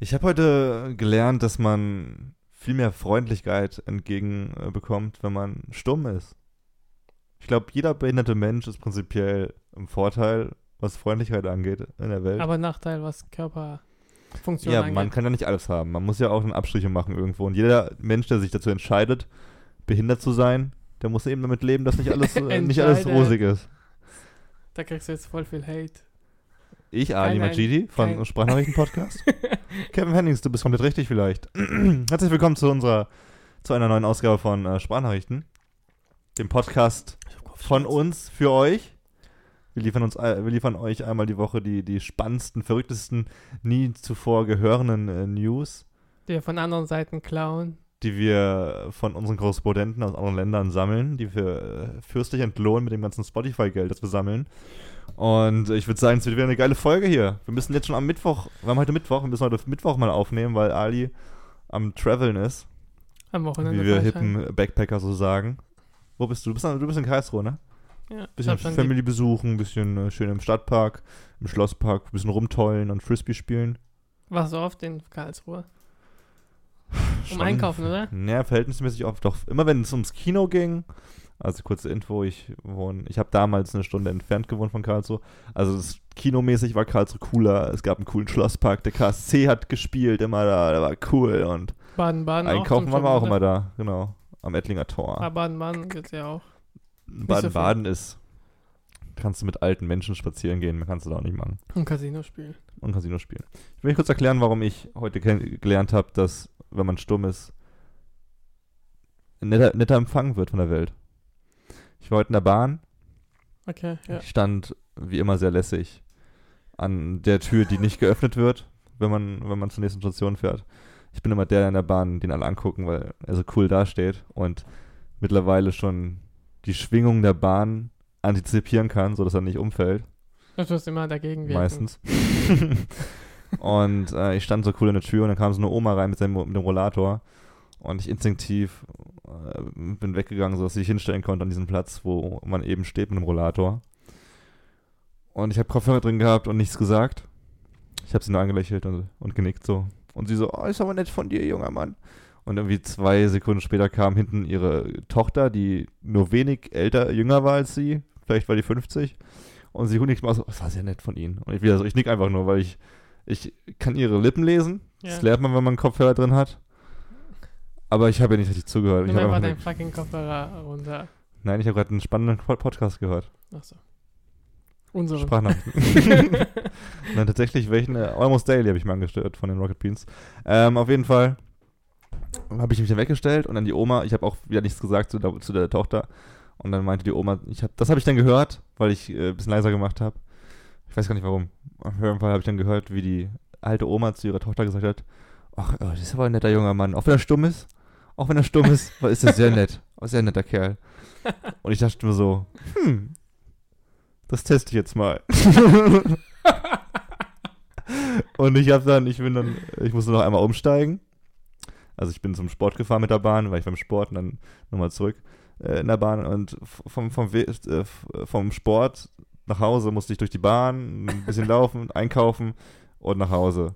Ich habe heute gelernt, dass man viel mehr Freundlichkeit entgegenbekommt, wenn man stumm ist. Ich glaube, jeder behinderte Mensch ist prinzipiell im Vorteil, was Freundlichkeit angeht in der Welt. Aber Nachteil, was Körperfunktion ja, angeht. man kann ja nicht alles haben. Man muss ja auch Abstriche machen irgendwo. Und jeder Mensch, der sich dazu entscheidet, behindert zu sein, der muss eben damit leben, dass nicht alles, äh, nicht alles rosig ist. Da kriegst du jetzt voll viel Hate. Ich, Ali Majidi von kein- Sprachnachrichten-Podcast. Kevin Hennings, du bist komplett richtig vielleicht. Herzlich willkommen zu unserer, zu einer neuen Ausgabe von äh, Sprachnachrichten. Dem Podcast von uns für euch. Wir liefern, uns, äh, wir liefern euch einmal die Woche die, die spannendsten, verrücktesten, nie zuvor gehörenden äh, News, Die wir von anderen Seiten klauen. Die wir von unseren Korrespondenten aus anderen Ländern sammeln, die wir äh, fürstlich entlohnen mit dem ganzen Spotify-Geld, das wir sammeln. Und ich würde sagen, es wird wieder eine geile Folge hier. Wir müssen jetzt schon am Mittwoch, wir haben heute Mittwoch, wir müssen heute Mittwoch mal aufnehmen, weil Ali am Traveln ist, Am Wochenende. wie wir hippen. Backpacker so sagen. Wo bist du? Du bist, du bist in Karlsruhe, ne? Ja, Bisschen Family besuchen, bisschen äh, schön im Stadtpark, im Schlosspark, bisschen rumtollen und Frisbee spielen. warst du oft in Karlsruhe? Um Schon- einkaufen, oder? Ja, verhältnismäßig oft. Doch immer wenn es ums Kino ging, also kurze Info, ich wohne, ich habe damals eine Stunde entfernt gewohnt von Karlsruhe. Also das kinomäßig war Karlsruhe cooler. Es gab einen coolen Schlosspark, der KSC hat gespielt, immer da, der war cool und Baden-Baden einkaufen waren wir auch immer da, genau, am Ettlinger Tor. Ah, Baden-Baden gibt's ja auch. so Baden-Baden ist, kannst du mit alten Menschen spazieren gehen, kannst du da auch nicht machen. Und Casino spielen. und Casino spielen. Ich will euch kurz erklären, warum ich heute gelernt habe, dass, wenn man stumm ist, netter, netter empfangen wird von der Welt. Ich war heute in der Bahn, Okay, ja. ich stand wie immer sehr lässig an der Tür, die nicht geöffnet wird, wenn man, wenn man zur nächsten Station fährt. Ich bin immer der in der Bahn, den alle angucken, weil er so cool dasteht und mittlerweile schon die Schwingung der Bahn antizipieren kann, sodass er nicht umfällt. Du tust immer dagegen wirken. Meistens. und äh, ich stand so cool in der Tür und dann kam so eine Oma rein mit, seinem, mit dem Rollator. Und ich instinktiv äh, bin weggegangen, sodass ich hinstellen konnte an diesem Platz, wo man eben steht mit dem Rollator. Und ich habe Kopfhörer drin gehabt und nichts gesagt. Ich habe sie nur angelächelt und, und genickt so. Und sie so, oh, ist aber nett von dir, junger Mann. Und irgendwie zwei Sekunden später kam hinten ihre Tochter, die nur wenig älter, jünger war als sie. Vielleicht war die 50. Und sie nickt mal so, das war sehr nett von Ihnen. Und ich wieder so, ich nick einfach nur, weil ich, ich kann ihre Lippen lesen. Das Ja. lernt man, wenn man einen Kopfhörer drin hat. Aber ich habe ja nicht richtig zugehört. Ich Nimm hab einfach deinen fucking Kopfhörer runter. nein, ich habe gerade einen spannenden Pod- Podcast gehört. Achso. Unsere. Sprachnachrichten. Nein, tatsächlich welchen, äh, Almost Daily habe ich mir angestört von den Rocket Beans. Ähm, auf jeden Fall habe ich mich dann weggestellt und dann die Oma, ich habe auch wieder nichts gesagt zu der, zu der Tochter. Und dann meinte die Oma, ich hab, das habe ich dann gehört, weil ich äh, ein bisschen leiser gemacht habe. Ich weiß gar nicht warum. Auf jeden Fall habe ich dann gehört, wie die alte Oma zu ihrer Tochter gesagt hat, ach, oh, das ist aber ein netter junger Mann. Auch wenn er stumm ist, auch wenn er stumm ist, ist er sehr nett. Ein sehr netter Kerl. Und ich dachte mir so, hm, das teste ich jetzt mal. und ich habe dann, ich bin dann, ich musste noch einmal umsteigen. Also ich bin zum Sport gefahren mit der Bahn, weil ich beim Sport und dann nochmal zurück äh, in der Bahn und vom, vom, We- äh, vom Sport nach Hause musste ich durch die Bahn, ein bisschen laufen, einkaufen und nach Hause.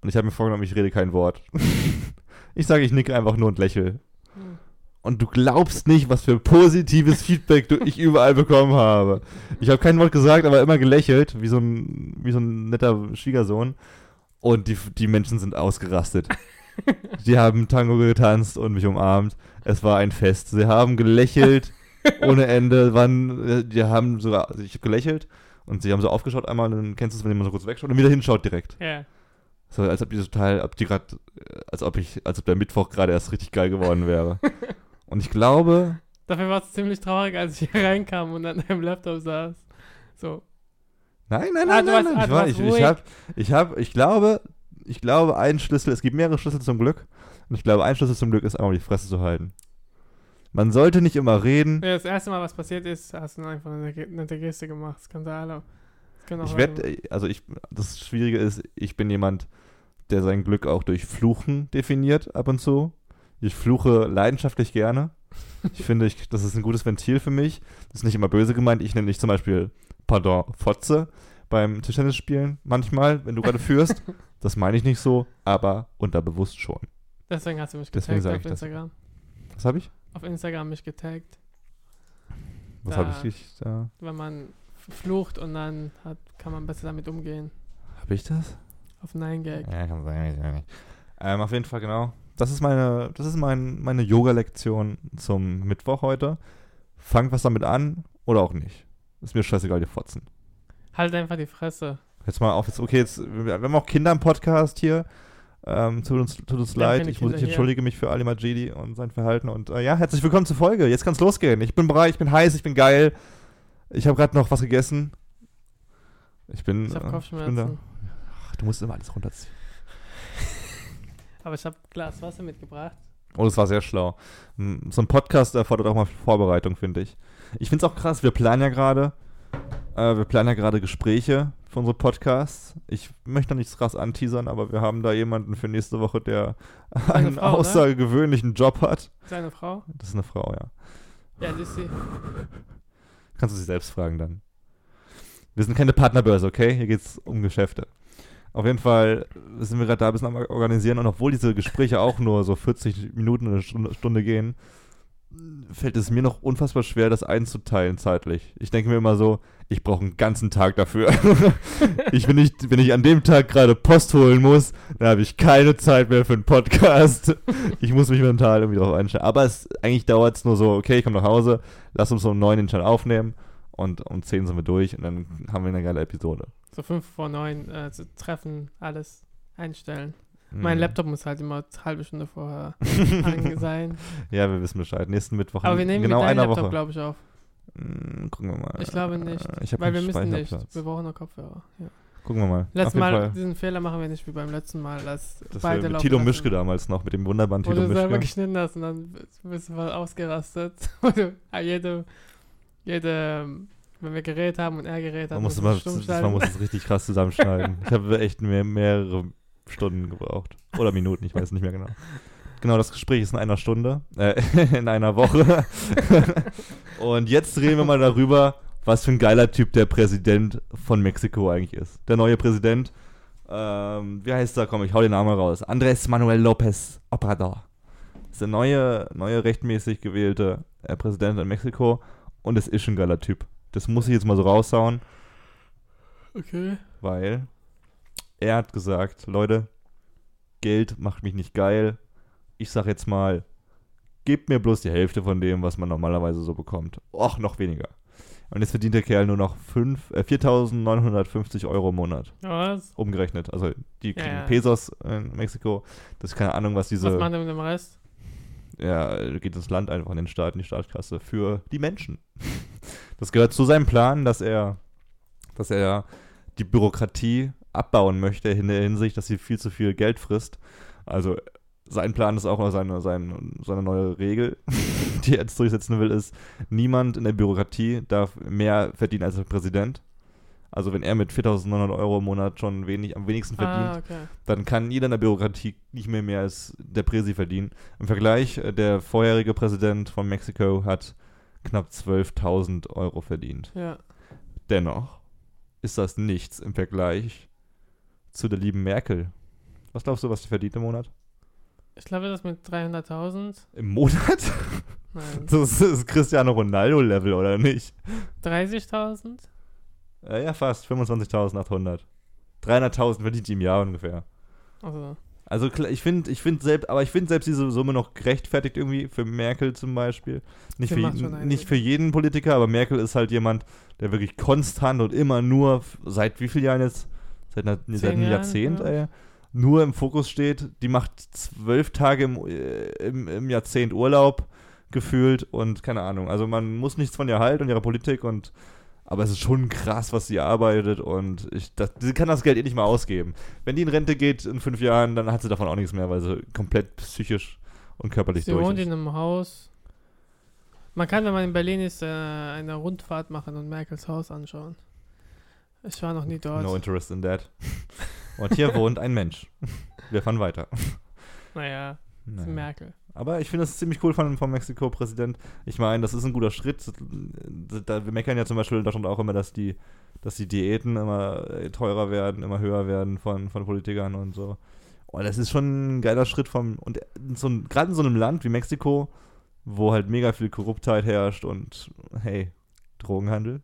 Und ich habe mir vorgenommen, ich rede kein Wort. ich sage, ich nicke einfach nur und lächle. Hm. Und du glaubst nicht, was für positives Feedback du, ich überall bekommen habe. Ich habe kein Wort gesagt, aber immer gelächelt, wie so ein, wie so ein netter Schwiegersohn. Und die, die Menschen sind ausgerastet. Die haben Tango getanzt und mich umarmt. Es war ein Fest. Sie haben gelächelt ohne Ende. Waren, äh, die haben sogar, also ich habe gelächelt und sie haben so aufgeschaut einmal und dann kennst du es, wenn jemand so kurz wegschaut und wieder hinschaut direkt. Ja. So, als ob die total, ob die gerade, als ob ich, als ob der Mittwoch gerade erst richtig geil geworden wäre. Und ich glaube, Dafür war es ziemlich traurig, als ich hier reinkam und an deinem Laptop saß. So. nein, nein, Ah, nein, du nein, nein. ah, Ich, war, ich, ich habe, ich habe, ich glaube, ich glaube, ein Schlüssel, es gibt mehrere Schlüssel zum Glück. Und ich glaube, ein Schlüssel zum Glück ist einfach die Fresse zu halten. Man sollte nicht immer reden. Ja, Das erste Mal, was passiert ist, hast du einfach eine nette- Geste gemacht. Skandale. Ich werde, also ich, das Schwierige ist, ich bin jemand, der sein Glück auch durch Fluchen definiert ab und zu. Ich fluche leidenschaftlich gerne. Ich finde, ich, das ist ein gutes Ventil für mich. Das ist nicht immer böse gemeint. Ich nenne dich zum Beispiel, pardon, Fotze beim Tischtennisspielen manchmal, wenn du gerade führst. Das meine ich nicht so, aber unterbewusst schon. Deswegen hast du mich getaggt auf ich das. Instagram. Was habe ich? Auf Instagram mich getaggt. Was habe ich dich da? Wenn man flucht und dann hat, kann man besser damit umgehen. Habe ich das? Auf 9gag. Ja, kann sein, ich nicht. Ähm, auf jeden Fall, genau. Das ist meine, das ist mein, meine Yoga-Lektion zum Mittwoch heute. Fangt was damit an oder auch nicht. Ist mir scheißegal, die Fotzen. Halt einfach die Fresse. Jetzt mal auf, jetzt, okay, jetzt, wir haben auch Kinder im Podcast hier. Ähm, tut uns, tut uns leid, ich, muss, ich entschuldige mich für Ali Majidi und sein Verhalten. Und äh, ja, herzlich willkommen zur Folge. Jetzt kann's losgehen. Ich bin bereit, ich bin heiß, ich bin geil. Ich habe gerade noch was gegessen. Ich bin, Ich habe äh, Kopfschmerzen. bin da. Ach, du musst immer alles runterziehen. Aber ich habe Glas Wasser mitgebracht. Oh, das war sehr schlau. Mm, So ein Podcast erfordert auch mal Vorbereitung, finde ich. Ich finde es auch krass, wir planen ja gerade, äh, wir planen ja gerade Gespräche für unsere Podcasts. Ich möchte noch nichts krass anteasern, aber wir haben da jemanden für nächste Woche, der einen Frau, ne? außergewöhnlichen Job hat. Seine Frau? Das ist eine Frau, ja. Ja, das ist sie. Kannst du sie selbst fragen dann. Wir sind keine Partnerbörse, okay? Hier geht es um Geschäfte. Auf jeden Fall sind wir gerade da ein bisschen am Organisieren und obwohl diese Gespräche auch nur so 40 Minuten oder eine Stunde gehen, fällt es mir noch unfassbar schwer, das einzuteilen zeitlich. Ich denke mir immer so, ich brauche einen ganzen Tag dafür. ich bin nicht, wenn ich an dem Tag gerade Post holen muss, dann habe ich keine Zeit mehr für einen Podcast. ich muss mich mental irgendwie drauf einstellen. Aber es, eigentlich dauert es nur so, okay, ich komme nach Hause, lass uns um neun den Channel aufnehmen und um 10 sind wir durch und dann haben wir eine geile Episode. So fünf vor neun äh, zu treffen, alles einstellen. Mein Mhm. Laptop muss halt immer eine halbe Stunde vorher sein. Ja, wir wissen Bescheid. Nächsten Mittwoch Aber wir nehmen genau mit deinem Laptop, Woche. glaube ich, auf. Mm, gucken wir mal. Ich glaube nicht. Äh, Ich weil wir müssen nicht. Wir brauchen nur Kopfhörer. Ja. Gucken wir mal. Letztes Mal, Fall. diesen Fehler machen wir nicht wie beim letzten Mal. Dass Das beide wir mit laufen Tilo. Mischke damals noch, mit dem wunderbaren Wo Tilo du selber Mischke. geschnitten hast und dann bist du voll ausgerastet. Wo jede, jede, wenn wir geredet haben und er geredet hat, Man muss, das, stellen. man muss es richtig krass zusammenschneiden. ich habe echt mehr, mehrere Stunden gebraucht. Oder Minuten, ich weiß nicht mehr genau. Genau, das Gespräch ist in einer Stunde, äh, in einer Woche. Und jetzt reden wir mal darüber, was für ein geiler Typ der Präsident von Mexiko eigentlich ist. Der neue Präsident, ähm, wie heißt er? Komm, ich hau den Namen raus. Andrés Manuel López Obrador. ist der neue, neue rechtmäßig gewählte äh, Präsident in Mexiko und es ist schon ein geiler Typ. Das muss ich jetzt mal so raushauen Okay. weil er hat gesagt, Leute, Geld macht mich nicht geil. Ich sag jetzt mal, gebt mir bloß die Hälfte von dem, was man normalerweise so bekommt. Och, noch weniger. Und jetzt verdient der Kerl nur noch fünf- äh, 4.950 Euro im Monat. Was? Umgerechnet. Also die kriegen ja. Pesos in Mexiko. Das ist keine Ahnung, was diese... Was macht er mit dem Rest? ja, geht ins Land einfach in den Staat, in die Staatskasse für die Menschen. Das gehört zu seinem Plan, dass er, dass er die Bürokratie abbauen möchte in der Hinsicht, dass sie viel zu viel Geld frisst. Also sein Plan ist auch seine, seine, seine neue Regel, die er jetzt durchsetzen will, ist, niemand in der Bürokratie darf mehr verdienen als der Präsident. Also wenn er mit 4.900 Euro im Monat schon wenig, am wenigsten verdient, Ah, okay. dann kann jeder in der Bürokratie nicht mehr mehr als der Präsi verdienen. Im Vergleich, äh, der vorherige Präsident von Mexiko hat knapp 12.000 Euro verdient. Ja. Dennoch ist das nichts im Vergleich zu der lieben Merkel. Was glaubst du, was sie verdient im Monat? Ich glaube, das mit 300.000. Im Monat? Nein. Das ist Cristiano Ronaldo-Level, oder nicht? 30.000? Äh, ja, fast. 25.800. 300.000 verdient die im Jahr ungefähr. Also, Also ich finde, ich finde selbst, aber ich finde selbst diese Summe noch gerechtfertigt irgendwie für Merkel zum Beispiel. Nicht, für, nicht für jeden Politiker, aber Merkel ist halt jemand, der wirklich konstant und immer nur seit wie vielen Jahren jetzt? Seit, einer, seit einem Jahren, Jahrzehnt, ja. ey, nur im Fokus steht. Die macht zwölf Tage im, äh, im, im Jahrzehnt Urlaub gefühlt und keine Ahnung. Also man muss nichts von ihr halten und ihrer Politik und aber es ist schon krass, was sie arbeitet und ich, das, sie kann das Geld eh nicht mal ausgeben. Wenn die in Rente geht in fünf Jahren, dann hat sie davon auch nichts mehr, weil sie komplett psychisch und körperlich sie durch wohnt ist. in einem Haus. Man kann, wenn man in Berlin ist, äh, eine Rundfahrt machen und Merkels Haus anschauen. Ich war noch nie dort. No interest in that. Und hier wohnt ein Mensch. Wir fahren weiter. Naja, das ist Naja. Merkel. Aber ich finde das ziemlich cool von, vom Mexiko-Präsident. Ich meine, das ist ein guter Schritt. Da, wir meckern ja zum Beispiel in Deutschland auch immer, dass die, dass die Diäten immer äh, teurer werden, immer höher werden von, von Politikern und so. Und das ist schon ein geiler Schritt vom. Und so gerade in so einem Land wie Mexiko, wo halt mega viel Korruptheit herrscht und hey, Drogenhandel.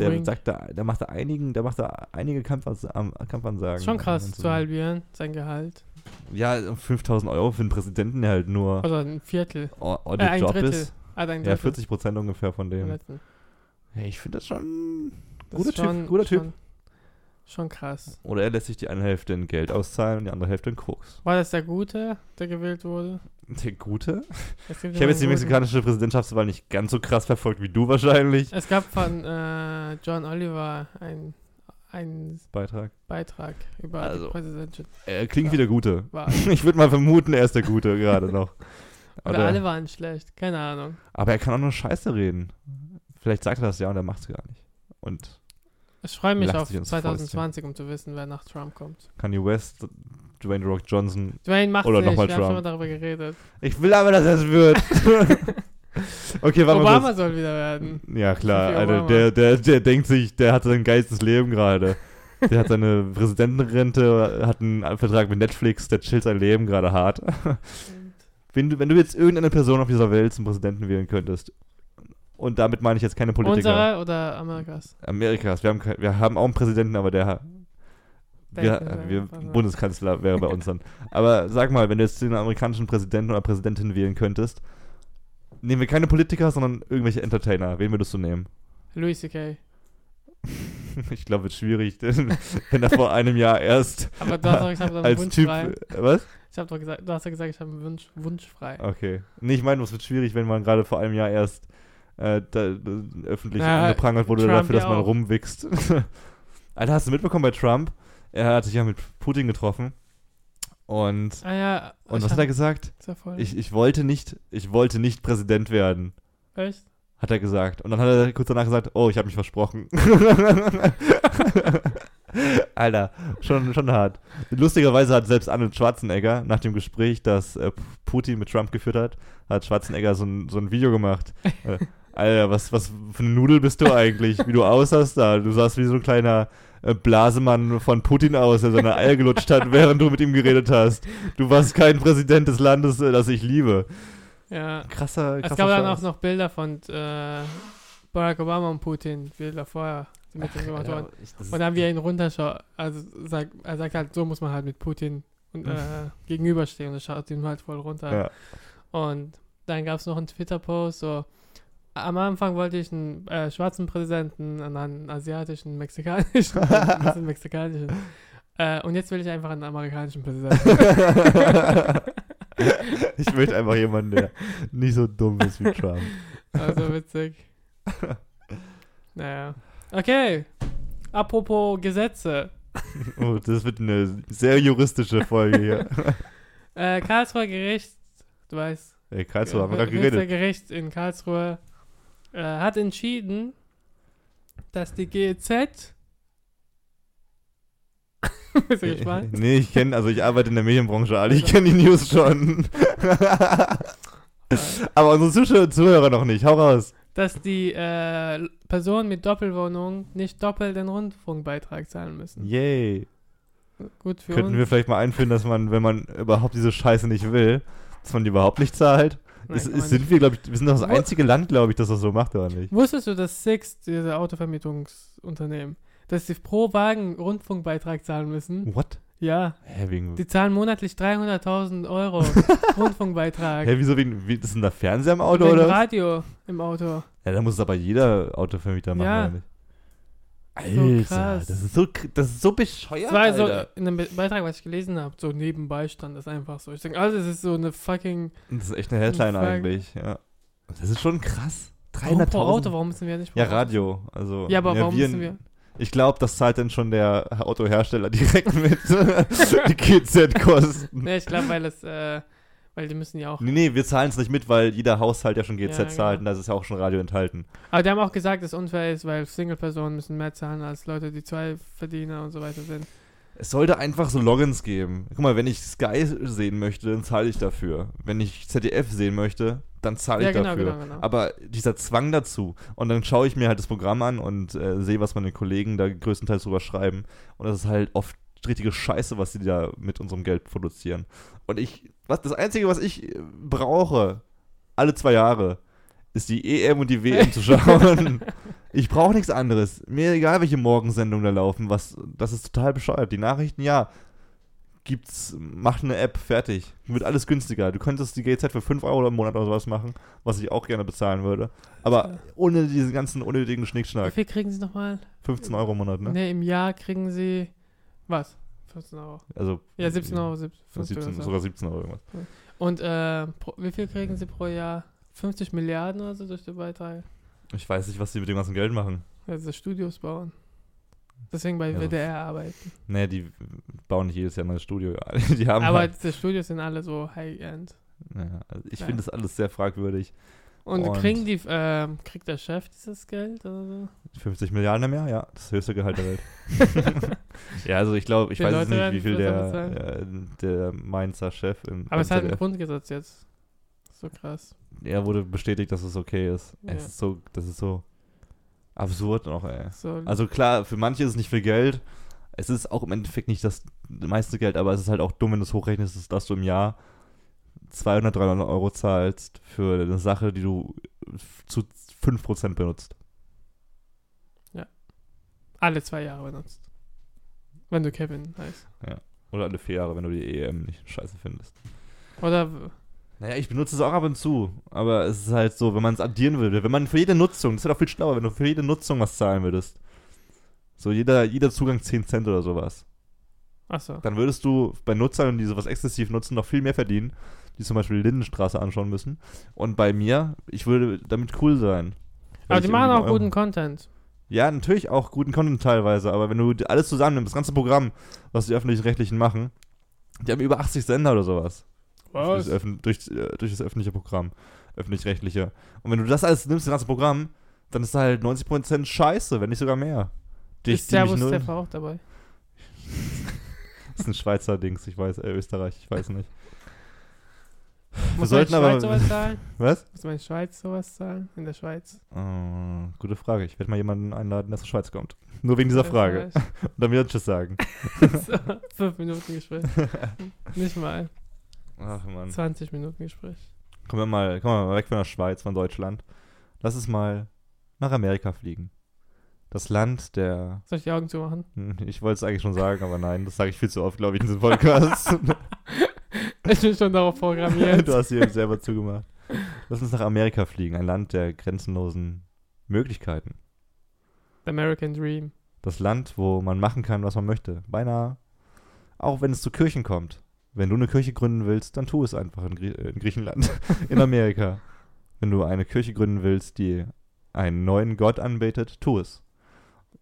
Der sagt da, der macht da einigen, der macht da einige Kampfans am- Kampfansagen. Ist schon krass Und so. zu halbieren, sein Gehalt. Ja, 5000 Euro für einen Präsidenten, der halt nur Oder ein Viertel. o- Äh, Audit ein Job Drittel. ist. Ein Ja, Drittel. 40 Prozent ungefähr von dem. Ja, ich finde das schon Das guter schon, Typ, guter Typ. Schon, schon krass. Oder er lässt sich die eine Hälfte in Geld auszahlen und die andere Hälfte in Koks. War das der Gute, der gewählt wurde? Der Gute? Ich habe jetzt die einen mexikanische Präsidentschaftswahl nicht ganz so krass verfolgt wie du wahrscheinlich. Es gab von äh, John Oliver ein, ein Beitrag. Beitrag über Also. die Präsidentschaft. Er klingt Ja. wie der Gute. Ich würde mal vermuten, er ist der Gute gerade noch. Oder Oder- alle waren schlecht, keine Ahnung. aber er kann auch nur Scheiße reden. Vielleicht sagt er das ja und er macht es gar nicht. Und Ich freue mich auf sich ins 2020, um zu wissen, wer nach Trump kommt. Kanye West, Dwayne Rock Johnson. Dwayne macht Oder nicht, wir haben schon mal darüber geredet. Ich will aber, dass er es wird. okay, warte mal. Obama kurz. soll wieder werden. Ja, klar. Alter, der, der, der denkt sich, der hat sein geistes Leben gerade. Der hat seine Präsidentenrente, hat einen Vertrag mit Netflix, der chillt sein Leben gerade hart. Wenn du, wenn du jetzt irgendeine Person auf dieser Welt zum Präsidenten wählen könntest, und damit meine ich jetzt keine Politiker. Unsere oder Amerikas? Amerikas. Wir haben, wir haben auch einen Präsidenten, aber der. Wir, wir. Bundeskanzler wäre bei uns dann. Aber sag mal, wenn du jetzt den amerikanischen Präsidenten oder Präsidentin wählen könntest, nehmen wir keine Politiker, sondern irgendwelche Entertainer. Wen würdest du nehmen? Louis C.K. Ich glaube, es ist schwierig, denn, wenn er vor einem Jahr erst Aber du hast doch gesagt, du als Wunsch Typ. frei. Was? Ich hab doch gesagt, du hast ja gesagt, ich habe einen Wunsch, Wunsch frei. Okay. Nee, ich meine, es wird schwierig, wenn man gerade vor einem Jahr erst äh, da, öffentlich Na, angeprangert wurde Trump dafür, dass man auch. rumwichst. Alter, hast du mitbekommen bei Trump? Er hat sich ja mit Putin getroffen. Und, Ah ja. und was hat er gesagt? Ich, ich wollte nicht, ich wollte nicht Präsident werden, Echt? hat er gesagt. Und dann hat er kurz danach gesagt, oh, ich habe mich versprochen. Alter, schon, schon hart. Lustigerweise hat selbst Arnold Schwarzenegger nach dem Gespräch, das äh, Putin mit Trump geführt hat, hat Schwarzenegger so ein, so ein Video gemacht. Alter, was, was für eine Nudel bist du eigentlich, wie du aussahst da? Du sahst wie so ein kleiner äh, Blasemann von Putin aus, der seine Eier gelutscht hat, während du mit ihm geredet hast. Du warst kein Präsident des Landes, äh, das ich liebe. Ja. Krasser, krasser Es gab dann auch noch Bilder von äh, Barack Obama und Putin, Bilder vorher, die mit ihm gemacht Ja, ich- Und dann wie er ihn runterschaut, also sag, er sagt halt, so muss man halt mit Putin und, äh, gegenüberstehen und er schaut ihm halt voll runter. ja. Und dann gab es noch einen Twitter-Post, so, am Anfang wollte ich einen äh, schwarzen Präsidenten und einen asiatischen, mexikanischen, und ein bisschen mexikanischen. Äh, und jetzt will ich einfach einen amerikanischen Präsidenten. ich möchte einfach jemanden, der nicht so dumm ist wie Trump. Also witzig. Naja. Okay. Apropos Gesetze. Oh, das wird eine sehr juristische Folge hier. Äh, Karlsruher Gericht, du weißt, Ey, Karlsruhe, haben wir gerade geredet. Gericht in Karlsruhe äh, hat entschieden, dass die GEZ. Bist du gespannt? Nee, ich kenne, also ich arbeite in der Medienbranche, Ali, ich kenne die News schon. Aber unsere Zuschauer, Zuhörer noch nicht. Hau raus. Dass die äh, Personen mit Doppelwohnung nicht doppelt den Rundfunkbeitrag zahlen müssen. Yay. Gut für Könnten uns. wir vielleicht mal einführen, dass man, wenn man überhaupt diese Scheiße nicht will, dass man die überhaupt nicht zahlt? Nein, ist, sind wir, glaube ich, wir sind doch das einzige Land, glaube ich, das das so macht, oder nicht? Wusstest du, dass Six, diese Autovermietungsunternehmen, dass sie pro Wagen Rundfunkbeitrag zahlen müssen? What? Ja, Hä, wegen. die zahlen monatlich 300.000 Euro Rundfunkbeitrag. Hä, wieso wegen. Wie, ist denn da Fernseher im Auto, Wegen oder? Radio im Auto. Ja, da muss es aber jeder Autovermieter machen, Ja. So Alter, krass. das ist so, das ist so bescheuert, Das war so Alter. in einem Be Beitrag, was ich gelesen habe, so nebenbei stand das einfach so. Ich denke, also das ist so eine fucking. Das ist echt eine Headline Fuck. eigentlich, ja. Das ist schon krass. Warum pro Auto? 300.000. Warum müssen wir nicht Ja? Radio. Also, Ja, aber warum wir, müssen wir? Ich glaube, das zahlt dann schon der Autohersteller direkt mit. die GZ-Kosten. Nee, ich glaube, weil es, äh, weil die müssen ja auch. Nee, nee, wir zahlen es nicht mit, weil jeder Haushalt ja schon GZ Ja, zahlt genau. und da ist ja auch schon Radio enthalten. Aber die haben auch gesagt, dass es unfair ist, weil Single-Personen müssen mehr zahlen als Leute, die zwei Verdiener und so weiter sind. Es sollte einfach so Logins geben. Guck mal, wenn ich Sky sehen möchte, dann zahle ich dafür. Wenn ich ZDF sehen möchte, dann zahle ich Ja, genau, dafür. genau, genau. Aber dieser Zwang dazu. Und dann schaue ich mir halt das Programm an und äh, sehe, was meine Kollegen da größtenteils drüber schreiben. Und das ist halt oft richtige Scheiße, was sie da mit unserem Geld produzieren. Und ich, was das Einzige, was ich äh, brauche, alle zwei Jahre, ist die EM und die WM zu schauen. Ich brauche nichts anderes. Mir egal, welche Morgensendungen da laufen. Was, das ist total bescheuert. Die Nachrichten, ja, gibt's, macht eine App, fertig. Wird alles günstiger. Du könntest die GZ für 5 Euro im Monat oder sowas machen, was ich auch gerne bezahlen würde. Aber ohne diesen ganzen unnötigen Wie Schnickschnack. viel kriegen sie nochmal? 15 Euro im Monat, ne? Ne, im Jahr kriegen sie. Was? 15 Euro. Also, Ja, 17 Euro. 17, 15 17, oder so. sogar 17 Euro irgendwas. Und äh, pro, wie viel kriegen sie pro Jahr? 50 Milliarden oder so durch die Beiträge? Ich weiß nicht, was die mit dem ganzen Geld machen. Also Studios bauen. Deswegen bei Ja, so WDR arbeiten. Nee, die bauen nicht jedes Jahr ein neues Studio. Die haben Aber halt, die Studios sind alle so High-End. ja, also ich Ja. finde das alles sehr fragwürdig. Und, Und- kriegen die, ähm, kriegt der Chef dieses Geld oder so? 50 Milliarden im Jahr, ja, das höchste Gehalt der Welt. ja, also ich glaube, ich Die weiß Leute nicht, wie viel der, äh, der Mainzer Chef im Aber es ist beim halt ein Grundgesetz jetzt. So krass. er wurde bestätigt, dass es okay ist. Ja. Es ist so, das ist so absurd noch, ey. So, Also klar, für manche ist es nicht viel Geld. Es ist auch im Endeffekt nicht das meiste Geld, aber es ist halt auch dumm, wenn du es hochrechnest, ist, dass du im Jahr 200, 300 Euro zahlst für eine Sache, die du zu 5% benutzt. alle zwei Jahre benutzt. Wenn du Kevin heißt. Oder alle vier Jahre, wenn du die EM nicht scheiße findest. Oder Naja, ich benutze es auch ab und zu, aber es ist halt so, wenn man es addieren würde, wenn man für jede Nutzung, das wäre doch viel schlauer, wenn du für jede Nutzung was zahlen würdest. So jeder, jeder Zugang 10 Cent oder sowas. achso. Dann würdest du bei Nutzern, die sowas exzessiv nutzen, noch viel mehr verdienen, die zum Beispiel die Lindenstraße anschauen müssen. Und bei mir, ich würde damit cool sein. Aber die machen auch guten Content. Ja, natürlich auch guten Content teilweise, aber wenn du alles zusammennimmst, das ganze Programm, was die Öffentlich-Rechtlichen machen, die haben über 80 Sender oder sowas. Durch Öffn durch, äh, durch das öffentliche Programm. Öffentlich-rechtliche. Und wenn du das alles nimmst, das ganze Programm, dann ist da halt 90% Scheiße, wenn nicht sogar mehr. Die Ist Servus TV auch dabei? Das ist ein Schweizer Dings, ich weiß, äh, Österreich, ich weiß nicht. Muss sollten man in aber- Schweiz sowas zahlen? Was? Muss man in Schweiz sowas zahlen? In der Schweiz? Äh, gute Frage. Ich werde mal jemanden einladen, der aus der Schweiz kommt. Nur wegen dieser Frage. Und dann wieder Tschüss sagen. so, fünf Minuten Gespräch. Nicht mal. Ach man. 20 Minuten Gespräch. Kommen wir mal, kommen wir mal weg von der Schweiz, von Deutschland. Lass es mal nach Amerika fliegen. Das Land der. Soll ich die Augen zumachen? Hm, Ich wollte es eigentlich schon sagen, aber nein, das sage ich viel zu oft, glaube ich, in diesem Podcast. Ich bin schon darauf programmiert. du hast hier selber zugemacht. Lass uns nach Amerika fliegen, ein Land der grenzenlosen Möglichkeiten. The American Dream. Das Land, wo man machen kann, was man möchte. Beinahe. Auch wenn es zu Kirchen kommt. Wenn du eine Kirche gründen willst, dann tu es einfach in, Grie in Griechenland, in Amerika. Wenn du eine Kirche gründen willst, die einen neuen Gott anbetet, tu es.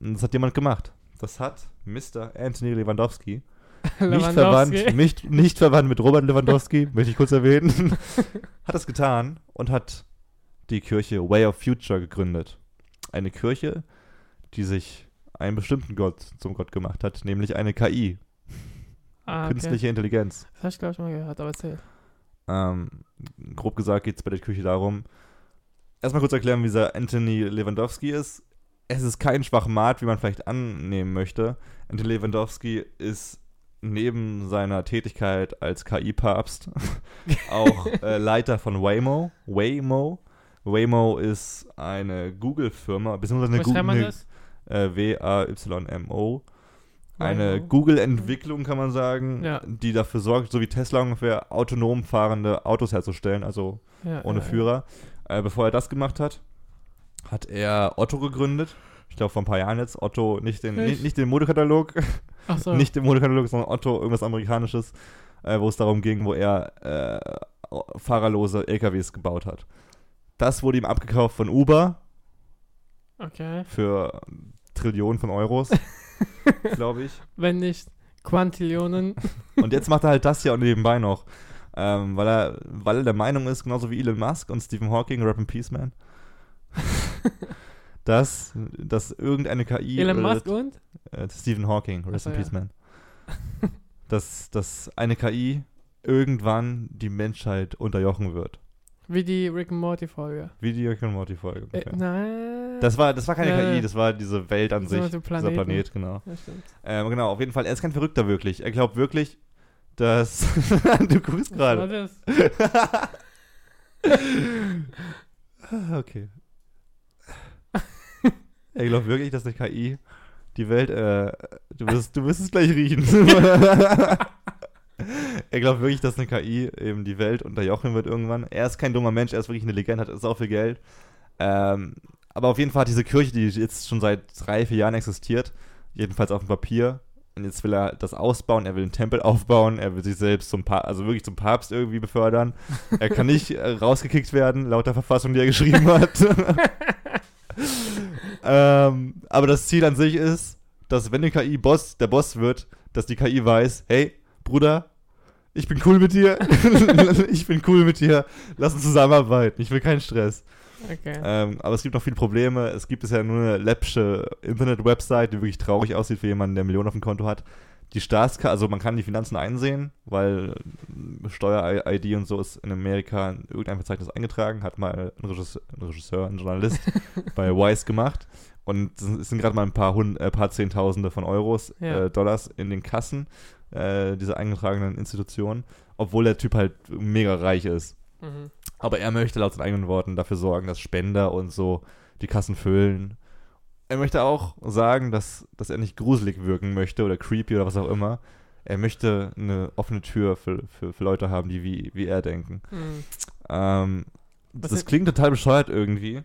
Und das hat jemand gemacht. Das hat Mr. Anthony Lewandowski. Nicht verwandt, nicht, nicht verwandt mit Robert Lewandowski, möchte ich kurz erwähnen. hat es getan und hat die Kirche Way of Future gegründet. Eine Kirche, die sich einen bestimmten Gott zum Gott gemacht hat, nämlich eine KI, Ah, okay. künstliche Intelligenz. Das habe ich, glaube ich, mal gehört, aber erzähl. Ähm, grob gesagt geht es bei der Kirche darum, erstmal kurz erklären, wie dieser Anthony Lewandowski ist. Es ist kein Schwachmat, wie man vielleicht annehmen möchte. Anthony Lewandowski ist neben seiner Tätigkeit als KI-Papst auch äh, Leiter von Waymo. Waymo. Waymo ist eine Google-Firma, beziehungsweise eine Google, äh, W-A-Y-M-O. Eine. Google-Entwicklung, kann man sagen, Ja. die dafür sorgt, so wie Tesla ungefähr, autonom fahrende Autos herzustellen, also Ja, ohne ja, Führer. Äh, bevor er das gemacht hat, hat er Otto gegründet. Ich glaube, vor ein paar Jahren jetzt. Otto, nicht den, nicht, nicht den Modekatalog, so. nicht den Modekatalog, sondern Otto, irgendwas Amerikanisches, äh, wo es darum ging, wo er äh, fahrerlose LKWs gebaut hat. Das wurde ihm abgekauft von Uber Okay. für Trillionen von Euros, glaube ich. Wenn nicht Quantillionen. Und jetzt macht er halt das hier auch nebenbei noch. Ähm, weil, er, weil er der Meinung ist, genauso wie Elon Musk und Stephen Hawking, Rap in Peace Man, dass, dass irgendeine KI. Elon Musk und? Äh, Stephen Hawking, Rest in Peace ja. Man. dass, dass eine KI irgendwann die Menschheit unterjochen wird. Wie die Rick and Morty Folge. Wie die Rick and Morty Folge. Äh, ungefähr. nein. Das war, das war keine Ja, KI, ja. das war diese Welt an Das sich. Dieser. Planet, genau. Ja. Ähm, genau, auf jeden Fall. Er ist kein Verrückter wirklich. Er glaubt wirklich, dass. du guckst Was war gerade. das? Okay. Er glaubt wirklich, dass eine KI die Welt. Äh, du, wirst, du wirst es gleich riechen. er glaubt wirklich, dass eine KI eben die Welt unterjochen wird irgendwann. Er ist kein dummer Mensch, er ist wirklich eine Legende, hat sau viel Geld. Ähm, aber auf jeden Fall hat diese Kirche, die jetzt schon seit drei, vier Jahren existiert, jedenfalls auf dem Papier. Und jetzt will er das ausbauen, er will einen Tempel aufbauen, er will sich selbst zum pa also wirklich zum Papst irgendwie befördern. Er kann nicht äh, rausgekickt werden, laut der Verfassung, die er geschrieben hat. ähm, aber das Ziel an sich ist, dass wenn die KI Boss, der Boss wird, dass die KI weiß, hey, Bruder, ich bin cool mit dir. ich bin cool mit dir. Lass uns zusammenarbeiten. Ich will keinen Stress. Okay. Ähm, aber es gibt noch viele Probleme. Es gibt bisher nur eine läppsche Internet-Website, die wirklich traurig aussieht für jemanden, der Millionen auf dem Konto hat. Die Staatskarte, also man kann die Finanzen einsehen, weil äh, Steuer-ID und so ist in Amerika in irgendein Verzeichnis eingetragen, hat mal ein Regisseur, ein, Regisseur, ein Journalist bei Wise gemacht. Und es sind gerade mal ein paar, Hund, äh, paar Zehntausende von Euros, Ja. äh, Dollars in den Kassen äh, dieser eingetragenen Institution, obwohl der Typ halt mega reich ist. Mhm. Aber er möchte laut seinen eigenen Worten dafür sorgen, dass Spender und so die Kassen füllen. Er möchte auch sagen, dass, dass er nicht gruselig wirken möchte oder creepy oder was auch immer. Er möchte eine offene Tür für, für, für Leute haben, die wie, wie er denken. Mhm. Ähm, das ist- klingt total bescheuert irgendwie.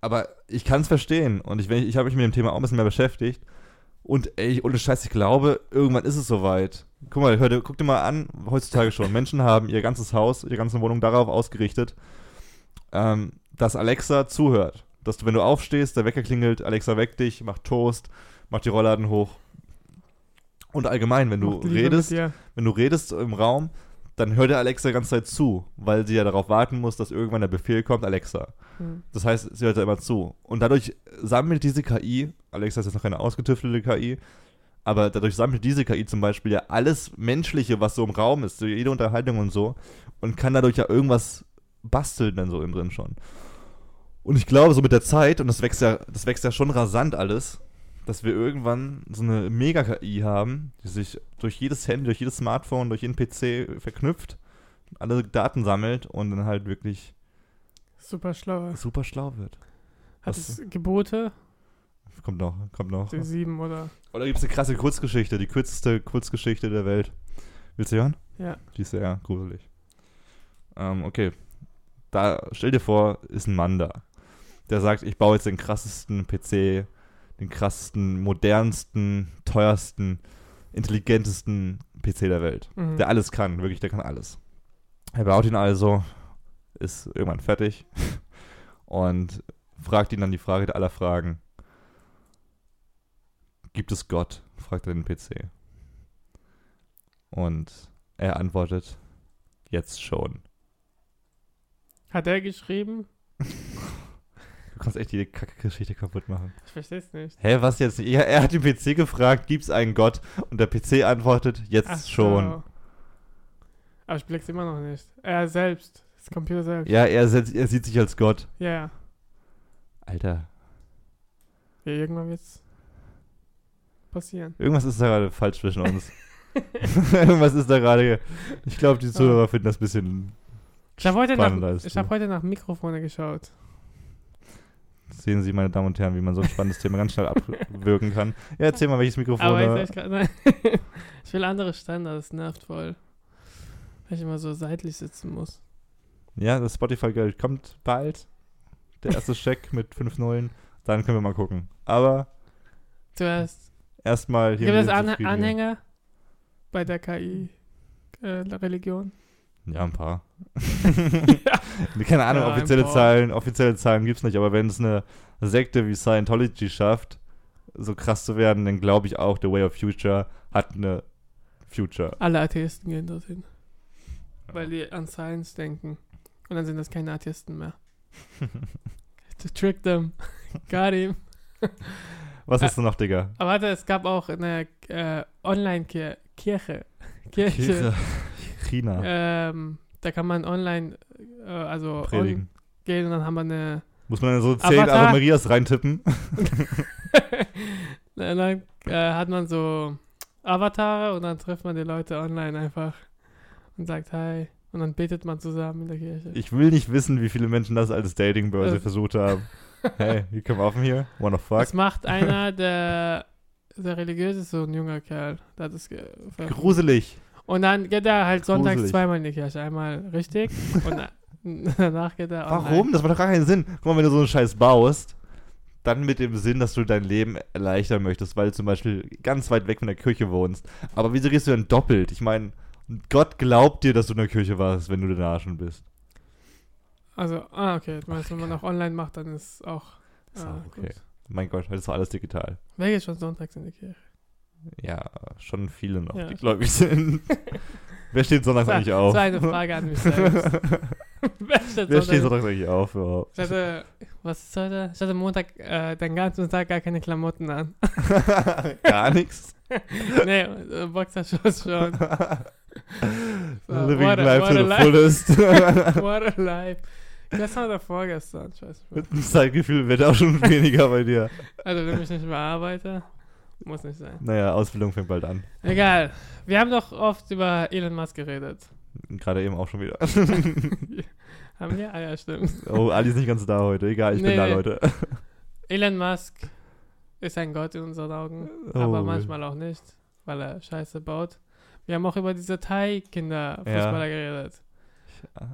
Aber ich kann es verstehen. Und ich, ich, ich habe mich mit dem Thema auch ein bisschen mehr beschäftigt. Und ey, ohne Scheiß, ich glaube, irgendwann ist es soweit. Guck mal, hör guck dir mal an, heutzutage schon. Menschen haben ihr ganzes Haus, ihre ganze Wohnung darauf ausgerichtet, ähm, dass Alexa zuhört. Dass du, wenn du aufstehst, der Wecker klingelt, Alexa weckt dich, macht Toast, macht die Rollladen hoch. Und allgemein, wenn du redest, wenn du redest im Raum, dann hört der Alexa die ganze Zeit zu, weil sie ja darauf warten muss, dass irgendwann der Befehl kommt, Alexa. Mhm. Das heißt, sie hört da immer zu. Und dadurch sammelt diese KI, Alexa ist jetzt noch keine ausgetüftelte KI, aber dadurch sammelt diese KI zum Beispiel ja alles Menschliche, was so im Raum ist, so jede Unterhaltung und so, und kann dadurch ja irgendwas basteln dann so im drin schon. Und ich glaube, so mit der Zeit, und das wächst ja, das wächst ja schon rasant alles, dass wir irgendwann so eine Mega-KI haben, die sich durch jedes Handy, durch jedes Smartphone, durch jeden PC verknüpft, alle Daten sammelt und dann halt wirklich Super schlau. super schlau wird. Hat Was- es Gebote? Kommt noch, kommt noch. Die sieben oder? Oder gibt es eine krasse Kurzgeschichte, die kürzeste Kurzgeschichte der Welt. Willst du hören? Ja. Die ist sehr gruselig. Ähm, okay. Da, stell dir vor, ist ein Mann da. Der sagt, ich baue jetzt den krassesten PC, den krassesten, modernsten, teuersten, intelligentesten PC der Welt. Mhm. Der alles kann, wirklich, der kann alles. Er baut ihn also, ist irgendwann fertig und fragt ihn dann die Frage der aller Fragen. Gibt es Gott? fragt er den PC. Und er antwortet, jetzt schon. Hat er geschrieben? Du kannst echt jede Kacke-Geschichte kaputt machen. Ich verstehe es nicht. Hä, was jetzt? Ja, er hat den PC gefragt, gibt's einen Gott? Und der PC antwortet, jetzt Ach so. schon. Aber ich blick's immer noch nicht. Er selbst. Das Computer selbst. Ja, er, setzt- er sieht sich als Gott. Ja, ja. Alter, ja irgendwann wird's passieren. irgendwas ist da gerade falsch zwischen uns. irgendwas ist da gerade. Ich glaube, die Zuhörer finden das ein bisschen. Ich habe heute, nach, ich hab heute nach Mikrofone geschaut. Sehen Sie, meine Damen und Herren, wie man so ein spannendes Thema ganz schnell abwirken kann. Ja, erzähl mal, welches Mikrofon. Aber ich, grad, nein. ich will andere Standards, das nervt voll. Weil ich immer so seitlich sitzen muss. Ja, das Spotify-Geld kommt bald. Der erste Scheck mit 5 Nullen. Dann können wir mal gucken. Aber Zuerst erstmal hier. gibt es An Anhänger bei der KI-Religion. Ja, ein paar. Keine Ahnung, Ja, offizielle. Zahlen, offizielle Zahlen gibt's nicht, aber wenn es eine Sekte wie Scientology schafft, so krass zu werden, dann glaube ich auch, The Way of Future hat eine Future. Alle Atheisten gehen dorthin. Weil die an Science denken. Und dann sind das keine Atheisten mehr. to trick them. Got him. Was hast du noch, Digga? Aber warte, es gab auch eine äh, Online-Kirche. Kirche. China. Ähm, da kann man online, äh, also on gehen und dann haben wir eine. Muss man so zehn Avatar? Ave Marias reintippen? dann äh, hat man so Avatare und dann trifft man die Leute online einfach und sagt Hi. Und dann betet man zusammen in der Kirche. Ich will nicht wissen, wie viele Menschen das als Datingbörse Äh. versucht haben. Hey, you come off here? Wanna fuck? Das macht einer, der, der religiös ist, so ein junger Kerl. Das ver- Gruselig. Und dann geht er halt sonntags Gruselig. zweimal in die Kirche. Einmal richtig und na- danach geht er online. Warum? Das macht doch gar keinen Sinn. Guck mal, wenn du so einen Scheiß baust, dann mit dem Sinn, dass du dein Leben erleichtern möchtest, weil du zum Beispiel ganz weit weg von der Kirche wohnst. Aber wieso gehst du denn doppelt? Ich meine, Gott glaubt dir, dass du in der Kirche warst, wenn du da schon bist. Also, ah, okay. Du meinst, wenn man auch online macht, dann ist auch. Ist ah, okay. gut. Mein Gott, heute ist doch alles digital. Wer geht schon sonntags in die Kirche? Ja, schon viele noch, Ja, die gläubig sind. Wer steht sonntags Das eigentlich auf? das war eine Frage an mich selbst. Wer steht Wer steht sonntags- eigentlich auf überhaupt? Ich hatte, was ist heute? Ich hatte Montag äh, den ganzen Tag gar keine Klamotten an. Gar nichts. nee, äh, Boxershorts schon. So, Living what a- life what to the life. fullest. What a life. Gestern oder vorgestern, ich weiß nicht mehr. Mit dem Zeitgefühl wird auch schon weniger bei dir. Also, wenn ich nicht mehr arbeite, muss nicht sein. Naja, Ausbildung fängt bald an. Egal. Wir haben doch oft über Elon Musk geredet. Gerade eben auch schon wieder. Haben wir? Ah ja, stimmt. oh, Ali ist nicht ganz da heute. Egal, ich bin Nee. da, Leute. Elon Musk ist ein Gott in unseren Augen, aber Oh. manchmal auch nicht, weil er Scheiße baut. Wir haben auch über diese Thai-Kinder-Fußballer geredet.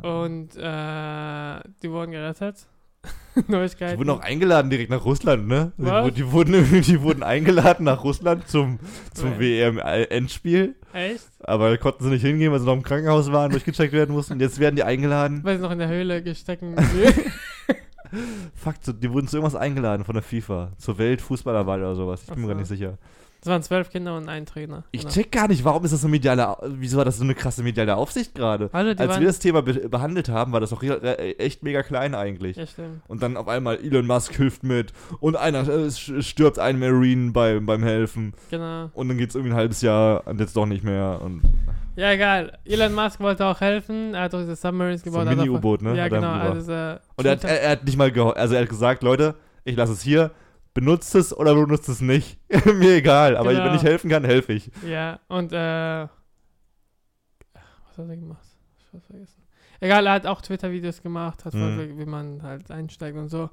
Und äh, die wurden gerettet. Neuigkeiten. Die wurden auch eingeladen direkt nach Russland, ne? Die, Was? die, wurden, die wurden eingeladen nach Russland zum, zum. WM-Endspiel. Echt? Aber da konnten sie nicht hingehen, weil sie noch im Krankenhaus waren, durchgecheckt werden mussten. Jetzt werden die eingeladen. Weil sie noch in der Höhle gestecken. Fuck, so- die wurden zu irgendwas eingeladen von der FIFA. Zur Weltfußballerwahl oder sowas. Ich bin mir Ach gar so. nicht sicher. Es waren zwölf Kinder und ein Trainer. Ich Genau. check gar nicht, warum ist das so mediale, wieso war das so eine krasse mediale Aufsicht gerade? Also, Als waren, wir das Thema be behandelt haben, war das doch echt mega klein eigentlich. Ja, stimmt. Und dann auf einmal Elon Musk hilft mit und einer äh, stirbt ein Marine bei, beim Helfen Genau. und dann geht es irgendwie ein halbes Jahr und jetzt doch nicht mehr und Ja, egal. Elon Musk wollte auch helfen. Er hat auch diese Submarines So gebaut. ein hat auch- Mini-U-Boot, ne? Ja, genau. Also diese und er hat, er, er hat nicht mal also er hat gesagt, Leute, ich lasse es hier, benutzt es oder benutzt es nicht, mir egal, aber Genau. wenn ich helfen kann, helfe ich. Ja, und äh. Was hat er gemacht? Ich hab's vergessen. Egal, er hat auch Twitter-Videos gemacht, hat Mhm. voll, wie man halt einsteigt und so.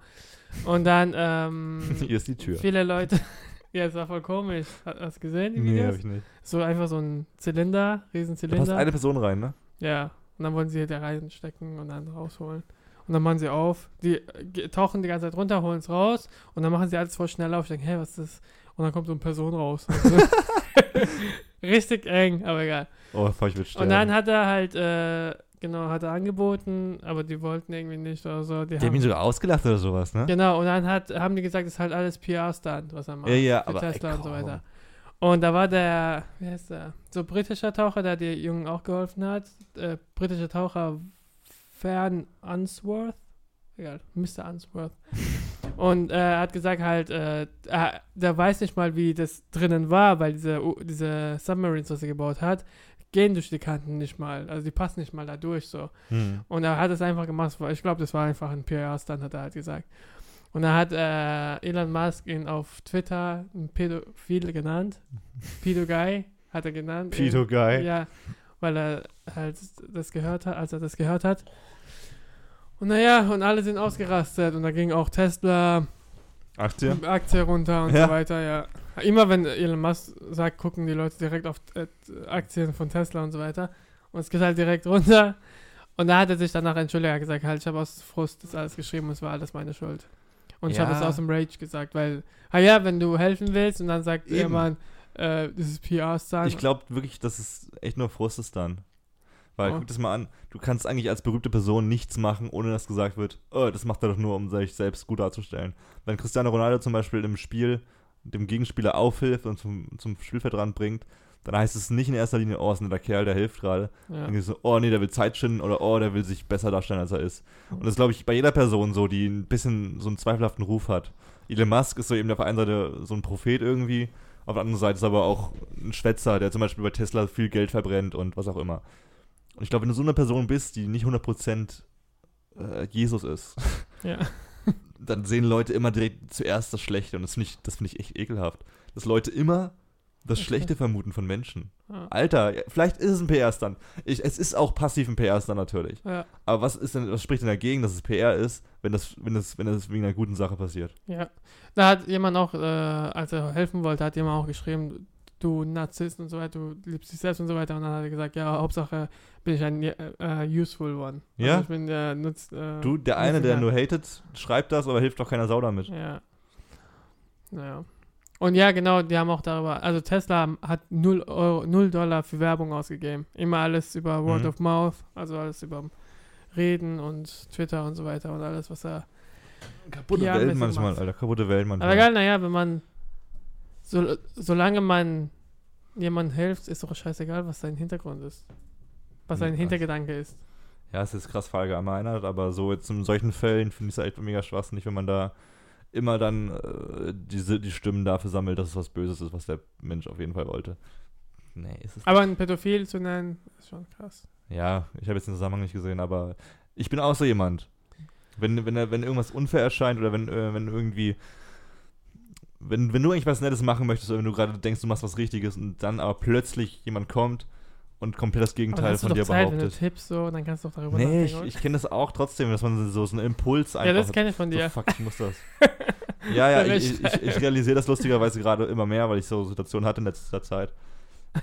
Und dann, ähm. Hier ist die Tür. viele Leute. ja, es war voll komisch. Hast du gesehen, die Nee, Videos? hab ich nicht. so einfach so ein Zylinder, riesen Da passt eine Person rein, ne? Ja, und dann wollen sie da reinstecken und dann rausholen. Und dann machen sie auf, die äh, tauchen die ganze Zeit runter, holen es raus und dann machen sie alles voll schnell auf. Ich denke, hey, was ist das? Und dann kommt so eine Person raus. Richtig eng, aber egal. Oh, ich will sterben. Und dann hat er halt, äh, genau, hat er angeboten, aber die wollten irgendwie nicht oder so. Die die haben ihn sogar ausgelacht oder sowas, ne? genau, und dann hat, haben die gesagt, das ist halt alles PR-Stand, was er macht. Ja, ja, aber ey, Tesla und so weiter. Und da war der, wie heißt der, so britischer Taucher, der die Jungen auch geholfen hat. Äh, britischer Taucher Fern Unsworth. Egal, Mr. Unsworth. Und äh, er hat gesagt halt, äh, er, der weiß nicht mal, wie das drinnen war, weil diese, diese Submarines, was er gebaut hat, gehen durch die Kanten nicht mal. Also die passen nicht mal da durch so. Hm. Und er hat es einfach gemacht. Ich glaube, das war einfach ein PR-Stand, hat er halt gesagt. Und da hat äh, Elon Musk ihn auf Twitter ein Pädophil genannt. Pedo-Guy hat er genannt. Pedo Guy. Ja, weil er halt das gehört hat, als er das gehört hat. Und naja, und alle sind ausgerastet. Und da ging auch Tesla Aktie. Aktie runter und Ja. so weiter, ja. Immer wenn Elon Musk sagt, gucken die Leute direkt auf äh, Aktien von Tesla und so weiter. Und es geht halt direkt runter. Und da hat er sich danach entschuldigt, er hat gesagt, halt, ich habe aus Frust das alles geschrieben und es war alles meine Schuld. Und ich habe es Ja. aus dem Rage gesagt, weil, ah ja, wenn du helfen willst und dann sagt Eben. jemand, äh, das ist PR-Star. Ich glaube wirklich, dass es echt nur Frust ist dann. Weil, Oh. guck das mal an, du kannst eigentlich als berühmte Person nichts machen, ohne dass gesagt wird, oh, das macht er doch nur, um sich selbst gut darzustellen. Wenn Cristiano Ronaldo zum Beispiel im Spiel dem Gegenspieler aufhilft und zum, zum Spielfeld ranbringt, dann heißt es nicht in erster Linie, oh, ist ein netter Kerl, der hilft gerade. ja. Dann so, oh nee, der will Zeit schinden oder oh, der will sich besser darstellen, als er ist. Und das ist, glaube ich, bei jeder Person so, die ein bisschen so einen zweifelhaften Ruf hat. Elon Musk ist so eben auf der einen Seite so ein Prophet irgendwie, auf der anderen Seite ist aber auch ein Schwätzer, der zum Beispiel bei Tesla viel Geld verbrennt und was auch immer. Und ich glaube, wenn du so eine Person bist, die nicht 100% äh, Jesus ist, Ja. dann sehen Leute immer direkt zuerst das Schlechte und das finde ich, das find ich echt ekelhaft. Dass Leute immer das. Schlechte vermuten von Menschen. Ja. Alter, vielleicht ist es ein PR-Stand. Es ist auch passiv ein PR-Stand natürlich. Ja. Aber was ist denn, was spricht denn dagegen, dass es PR ist, wenn das, wenn das, wenn das wegen einer guten Sache passiert? ja. Da hat jemand auch, äh, als er helfen wollte, hat jemand auch geschrieben, du Narzisst und so weiter, du liebst dich selbst und so weiter. Und dann hat er gesagt, ja, Hauptsache bin ich ein äh, useful one. Ja? Also ich bin der nutz, äh, Du, der eine, der nur hatet, schreibt das, aber hilft doch keiner Sau damit. Ja. Naja. Und ja, genau, die haben auch darüber, also Tesla hat 0, Euro, 0 Dollar für Werbung ausgegeben. Immer alles über Word Mhm. of Mouth, also alles über Reden und Twitter und so weiter und alles, was er. Kaputte Ja, Welt manchmal, macht. Alter, kaputte Welt manchmal. Aber egal, naja, wenn man, so, solange man jemandem hilft, ist doch scheißegal, was sein Hintergrund ist. Was sein Ja. Hintergedanke ist. Ja, es ist krass verallgemeinert, aber so jetzt in solchen Fällen finde ich es halt mega schwachsinnig, wenn man da immer dann äh, diese, die Stimmen dafür sammelt, dass es was Böses ist, was der Mensch auf jeden Fall wollte. Nee, ist es Aber einen Pädophil zu nennen, ist schon krass. Ja, ich habe jetzt den Zusammenhang nicht gesehen, aber ich bin auch so jemand. Wenn, wenn, wenn irgendwas unfair erscheint oder wenn, äh, wenn irgendwie. Wenn, wenn du eigentlich was Nettes machen möchtest oder wenn du gerade denkst, du machst was Richtiges und dann aber plötzlich jemand kommt und komplett das Gegenteil von dir Zeit, wenn du behauptet. tippst so, dann kannst du doch darüber Nee, ich, nachdenken. ich kenne das auch trotzdem, dass man so, so einen Impuls einfach ja, das kenne ich von So, dir. fuck, ich muss das. ja, ja, ich, ich, ich, ich realisiere das lustigerweise gerade immer mehr, weil ich so Situationen hatte in letzter Zeit,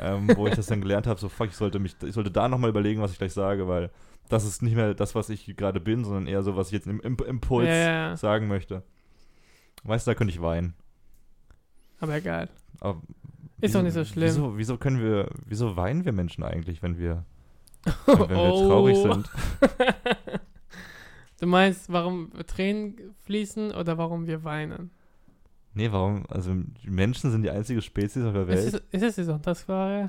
ähm, wo ich das dann gelernt habe, so fuck, ich sollte mich, ich sollte da nochmal überlegen, was ich gleich sage, weil das ist nicht mehr das, was ich gerade bin, sondern eher so, was ich jetzt im Imp Impuls ja, ja. sagen möchte. Weißt du, da könnte ich weinen. Aber egal. Aber Ist doch nicht so schlimm. Wieso, wieso können wir, wieso weinen wir Menschen eigentlich, wenn wir, wenn, wenn wir traurig Oh. sind? Du meinst, warum Tränen fließen oder warum wir weinen? Nee, warum? Also die Menschen sind die einzige Spezies auf der Welt. Ist es, ist es die Sonntagsfrage?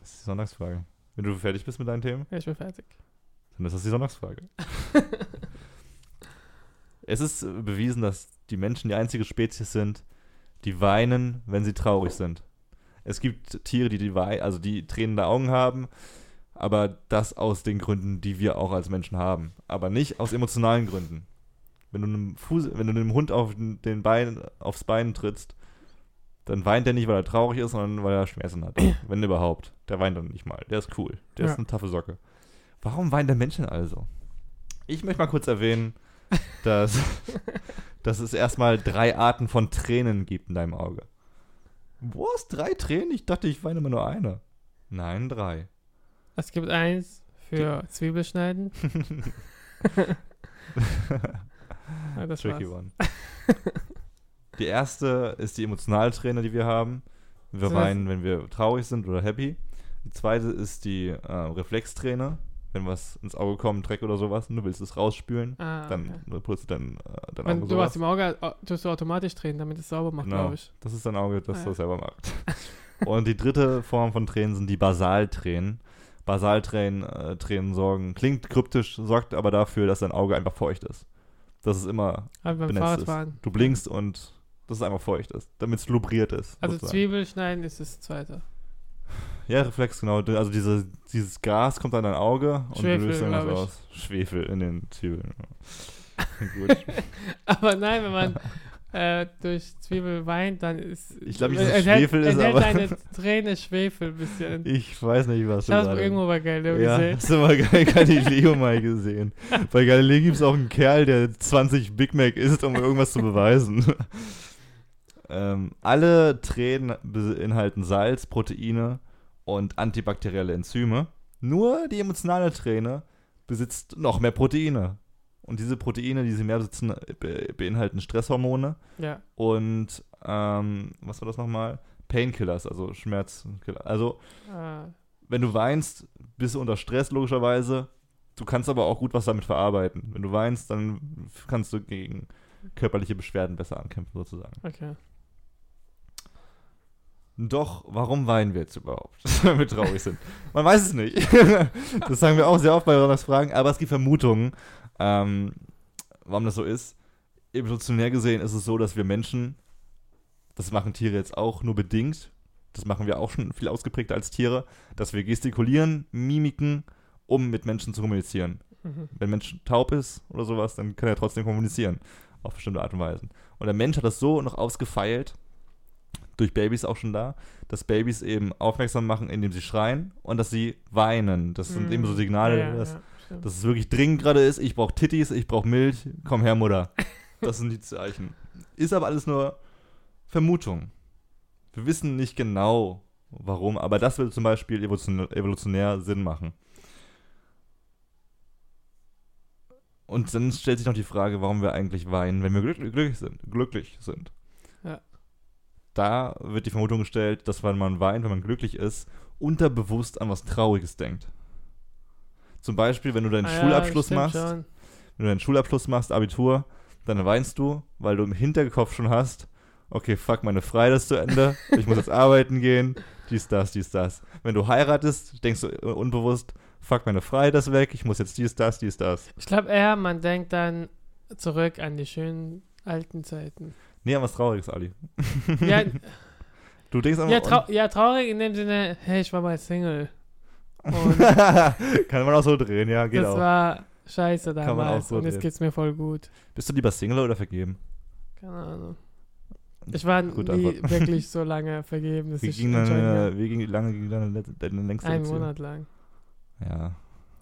Das ist die Sonntagsfrage. Wenn du fertig bist mit deinen Themen, Ja, ich bin fertig. dann ist das die Sonntagsfrage. es ist bewiesen, dass die Menschen die einzige Spezies sind, die weinen, wenn sie traurig sind. Es gibt Tiere, die, die also die tränende Augen haben, aber das aus den Gründen, die wir auch als Menschen haben. Aber nicht aus emotionalen Gründen. Wenn du einem, Fuß, wenn du einem Hund auf den Bein, aufs Bein trittst, dann weint er nicht, weil er traurig ist, sondern weil er Schmerzen hat. wenn überhaupt. Der weint dann nicht mal. Der ist cool. Der Ja. ist eine taffe Socke. Warum weint der Mensch denn also? Ich möchte mal kurz erwähnen, dass, dass es erstmal drei Arten von Tränen gibt in deinem Auge. Was? Drei Tränen? Ich dachte, ich weine immer nur eine. Nein, drei. Es gibt eins für Zwiebelschneiden. Ja, das Tricky war's. one. die erste ist die Emotionalträne, die wir haben. Wir weinen, wenn wir traurig sind oder happy. Die zweite ist die äh, Reflexträne. Wenn was ins Auge kommt, Dreck oder sowas, und du willst es rausspülen, Ah, dann okay. putzt du dein, äh, dein Wenn Auge du sowas. hast im Auge, au- tust du automatisch drehen, damit es sauber macht, Genau. glaube ich. Das ist dein Auge, das Ah, das ja. selber macht. Und die dritte Form von Tränen sind die Basaltränen. Basaltränen äh, Tränen sorgen, klingt kryptisch, sorgt aber dafür, dass dein Auge einfach feucht ist. Dass es immer Aber beim benetzt ist. Du blinkst und dass es einfach feucht ist, damit es lubriert ist. Also sozusagen. Zwiebelschneiden ist das zweite. Ja, Reflex, genau. Also diese, dieses Gas kommt an dein Auge und Schwefel, du löst irgendwas aus. Schwefel in den Zwiebeln. Gut. Aber nein, wenn man äh, durch Zwiebel weint, dann ist. Ich glaub nicht, dass es Schwefel ist, aber- deine Träne Schwefel ein bisschen. Ich weiß nicht, was Ich du gerade- irgendwo bei Galileo Ja, gesehen. hast du mal Gal- Galileo mal gesehen. Bei Galileo gibt es auch einen Kerl, der 20 Big Mac isst, um irgendwas zu beweisen. ähm, alle Tränen beinhalten Salz, Proteine und antibakterielle Enzyme. Nur die emotionale Träne besitzt noch mehr Proteine. Und diese Proteine, die sie mehr besitzen, be beinhalten Stresshormone Ja. und ähm, was war das nochmal? Painkillers, also Schmerzkiller. Also Ah, wenn du weinst, bist du unter Stress logischerweise. Du kannst aber auch gut was damit verarbeiten. Wenn du weinst, dann kannst du gegen körperliche Beschwerden besser ankämpfen, sozusagen. okay. Doch, warum weinen wir jetzt überhaupt, wenn wir traurig sind? Man weiß es nicht. das sagen wir auch sehr oft bei Ronalds Fragen, aber es gibt Vermutungen, ähm, warum das so ist. evolutionär gesehen ist es so, dass wir Menschen, das machen Tiere jetzt auch nur bedingt, das machen wir auch schon viel ausgeprägter als Tiere, dass wir gestikulieren, Mimiken, um mit Menschen zu kommunizieren. Mhm. Wenn ein Mensch taub ist oder sowas, dann kann er trotzdem kommunizieren. Auf bestimmte Art und Weise. Und der Mensch hat das so noch ausgefeilt, durch Babys auch schon da, dass Babys eben aufmerksam machen, indem sie schreien und dass sie weinen. Das sind Mhm. eben so Signale, Ja, dass, ja, dass es wirklich dringend gerade ist. Ich brauche Titties, ich brauche Milch, komm her, Mutter. Das sind die Zeichen. Ist aber alles nur Vermutung. Wir wissen nicht genau, warum, aber das würde zum Beispiel evolutionär, Sinn machen. Und dann stellt sich noch die Frage, warum wir eigentlich weinen, wenn wir glücklich sind. Glücklich sind. Ja. Da wird die Vermutung gestellt, dass wenn man weint, wenn man glücklich ist, unterbewusst an was Trauriges denkt. Zum Beispiel, wenn du deinen Ah ja, Schulabschluss stimmt machst, schon. wenn du deinen Schulabschluss machst, Abitur, dann weinst du, weil du im Hinterkopf schon hast, okay, fuck, meine Freiheit ist zu Ende, ich muss jetzt arbeiten gehen, dies, das, dies, das. Wenn du heiratest, denkst du äh, unbewusst, fuck, meine Freiheit ist weg, ich muss jetzt dies, das, dies, das. Ich glaube eher, man denkt dann zurück an die schönen alten Zeiten. Nee, an was Trauriges, Ali. Ja, Du denkst einfach, ja, trau ja, traurig in dem Sinne, hey, ich war mal Single. Kann man auch so drehen, ja, geht das auch. war scheiße man auch damals so und jetzt geht's mir voll gut. Bist du lieber Single oder vergeben? Keine Ahnung. Ich war Gute nie wirklich so lange vergeben, dass Wie, ich ging deine, kann. wie ging, lange ging deine, deine längste Ein Beziehung? Monat lang. Ja,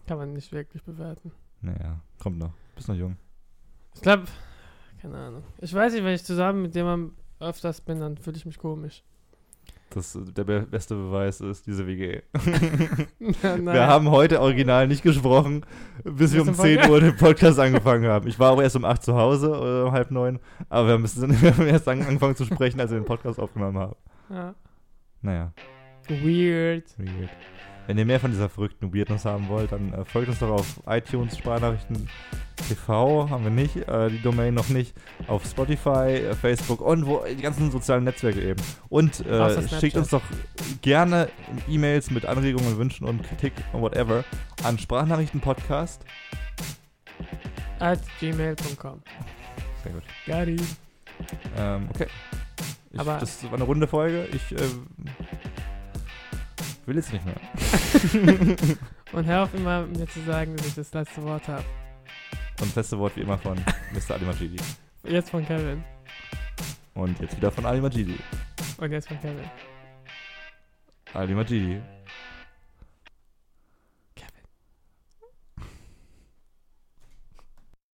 Kann man nicht wirklich bewerten. naja, kommt noch. Bist noch jung. Ich glaube, keine Ahnung. Ich weiß nicht, wenn ich zusammen mit jemandem öfters bin, dann fühle ich mich komisch. Das, der be beste Beweis ist diese WG. Ja, Wir haben heute original nicht gesprochen, bis wir um zum 10 Podcast. Uhr den Podcast angefangen haben. Ich war auch erst um 8 zu Hause, oder um halb neun, aber wir, müssen, wir haben erst an- angefangen zu sprechen, als wir den Podcast aufgenommen haben. Ja. Naja, Weird. weird. Wenn ihr mehr von dieser verrückten Weirdness haben wollt, dann äh, folgt uns doch auf iTunes, Sprachnachrichten TV, haben wir nicht, äh, die Domain noch nicht, auf Spotify, äh, Facebook und wo, die ganzen sozialen Netzwerke eben. Und äh, schickt uns doch gerne E-Mails mit Anregungen, Wünschen und Kritik und whatever an Sprachnachrichtenpodcast. At gmail.com. Sehr gut. Gary. Ähm, okay. Ich, Aber- das war eine runde Folge. Ich äh, will jetzt nicht mehr. Und hör auf immer mir zu sagen, dass ich das letzte Wort habe. Und feste Wort wie immer von Mr. Ali Majidi. Jetzt von Kevin. Und jetzt wieder von Ali Majidi. Und jetzt von Kevin. Ali Majidi.